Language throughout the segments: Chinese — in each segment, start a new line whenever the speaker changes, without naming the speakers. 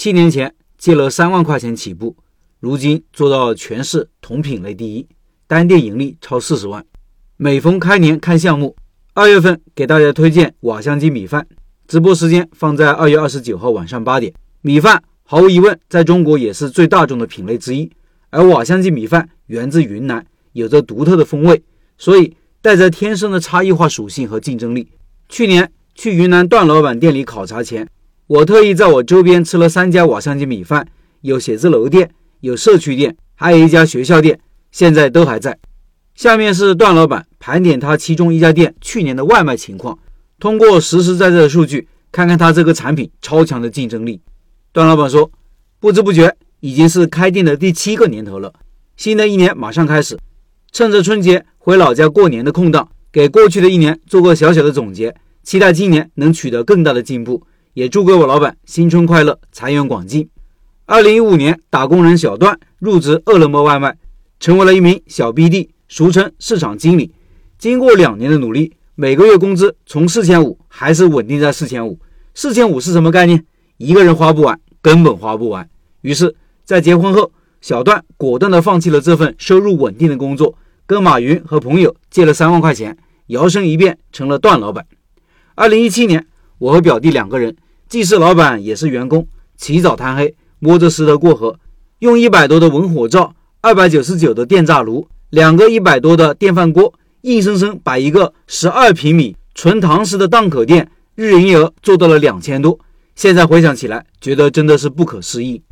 七年前借了三万块钱起步，如今做到全市同品类第一，单店盈利超四十万。每逢开年看项目，二月份给大家推荐瓦香鸡米饭，直播时间放在二月二十九号晚上八点。米饭毫无疑问在中国也是最大众的品类之一，而瓦香鸡米饭源自云南，有着独特的风味，所以带着天生的差异化属性和竞争力。去年去云南段老板店里考察前。我特意在我周边吃了三家瓦香鸡米饭，有写字楼店，有社区店，还有一家学校店，现在都还在。下面是段老板盘点他其中一家店去年的外卖情况，通过实实在在的数据，看看他这个产品超强的竞争力。段老板说，不知不觉已经是开店的第七个年头了，新的一年马上开始，趁着春节回老家过年的空档，给过去的一年做个小小的总结，期待今年能取得更大的进步。也祝各位老板新春快乐，财源广进。二零一五年，打工人小段入职饿了么外卖，成为了一名小 BD，俗称市场经理。经过两年的努力，每个月工资从四千五还是稳定在四千五。四千五是什么概念？一个人花不完，根本花不完。于是，在结婚后，小段果断地放弃了这份收入稳定的工作，跟马云和朋友借了三万块钱，摇身一变成了段老板。二零一七年。我和表弟两个人，既是老板也是员工，起早贪黑，摸着石头过河，用一百多的文火灶，二百九十九的电炸炉，两个一百多的电饭锅，硬生生把一个十二平米纯堂食的档口店日营业额做到了两千多。现在回想起来，觉得真的是不可思议。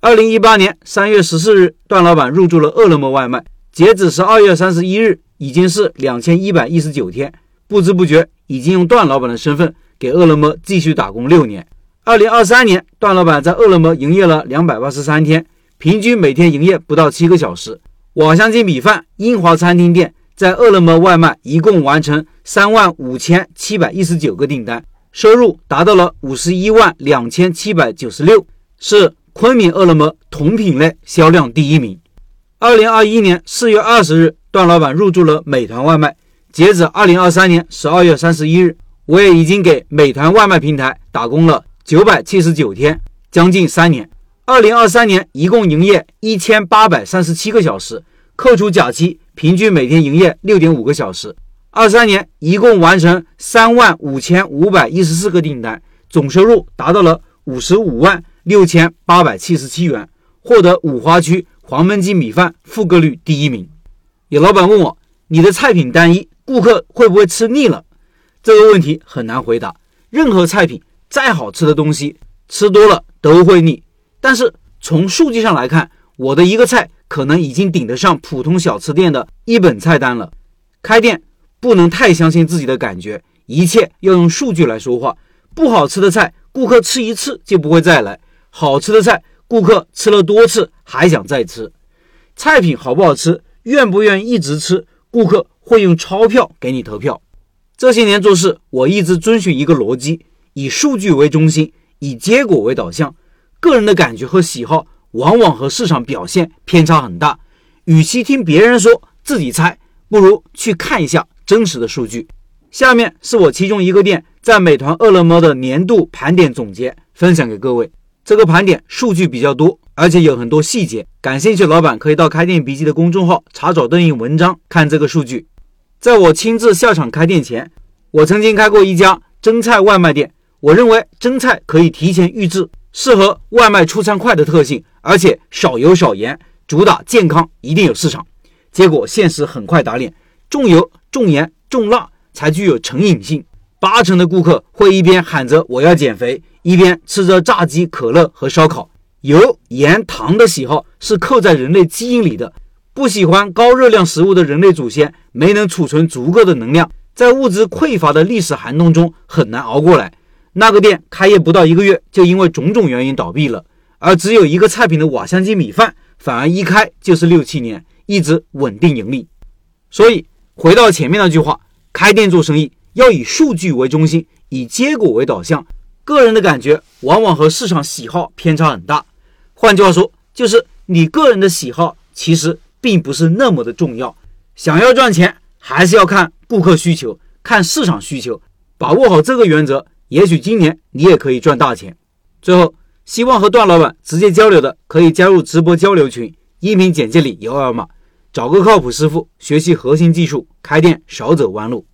二零一八年三月十四日，段老板入驻了饿了么外卖，截止十二月三十一日，已经是两千一百一十九天，不知不觉已经用段老板的身份。给饿了么继续打工六年。二零二三年，段老板在饿了么营业了两百八十三天，平均每天营业不到七个小时。瓦香鸡米饭英华餐厅店在饿了么外卖一共完成三万五千七百一十九个订单，收入达到了五十一万两千七百九十六，是昆明饿了么同品类销量第一名。二零二一年四月二十日，段老板入驻了美团外卖，截止二零二三年十二月三十一日。我也已经给美团外卖平台打工了九百七十九天，将近三年。二零二三年一共营业一千八百三十七个小时，扣除假期，平均每天营业六点五个小时。二三年一共完成三万五千五百一十四个订单，总收入达到了五十五万六千八百七十七元，获得五华区黄焖鸡米饭复购率第一名。有老板问我，你的菜品单一，顾客会不会吃腻了？这个问题很难回答。任何菜品再好吃的东西，吃多了都会腻。但是从数据上来看，我的一个菜可能已经顶得上普通小吃店的一本菜单了。开店不能太相信自己的感觉，一切要用数据来说话。不好吃的菜，顾客吃一次就不会再来；好吃的菜，顾客吃了多次还想再吃。菜品好不好吃，愿不愿意一直吃，顾客会用钞票给你投票。这些年做事，我一直遵循一个逻辑：以数据为中心，以结果为导向。个人的感觉和喜好往往和市场表现偏差很大。与其听别人说，自己猜，不如去看一下真实的数据。下面是我其中一个店在美团、饿了么的年度盘点总结，分享给各位。这个盘点数据比较多，而且有很多细节。感兴趣老板可以到开店笔记的公众号查找对应文章看这个数据。在我亲自下场开店前，我曾经开过一家蒸菜外卖店。我认为蒸菜可以提前预制，适合外卖出餐快的特性，而且少油少盐，主打健康，一定有市场。结果现实很快打脸，重油重盐重辣才具有成瘾性。八成的顾客会一边喊着我要减肥，一边吃着炸鸡、可乐和烧烤。油盐糖的喜好是刻在人类基因里的。不喜欢高热量食物的人类祖先没能储存足够的能量，在物质匮乏的历史寒冬中很难熬过来。那个店开业不到一个月，就因为种种原因倒闭了。而只有一个菜品的瓦香鸡米饭，反而一开就是六七年，一直稳定盈利。所以回到前面那句话，开店做生意要以数据为中心，以结果为导向。个人的感觉往往和市场喜好偏差很大。换句话说，就是你个人的喜好其实。并不是那么的重要，想要赚钱，还是要看顾客需求，看市场需求，把握好这个原则，也许今年你也可以赚大钱。最后，希望和段老板直接交流的，可以加入直播交流群，音频简介里有二维码，找个靠谱师傅学习核心技术，开店少走弯路。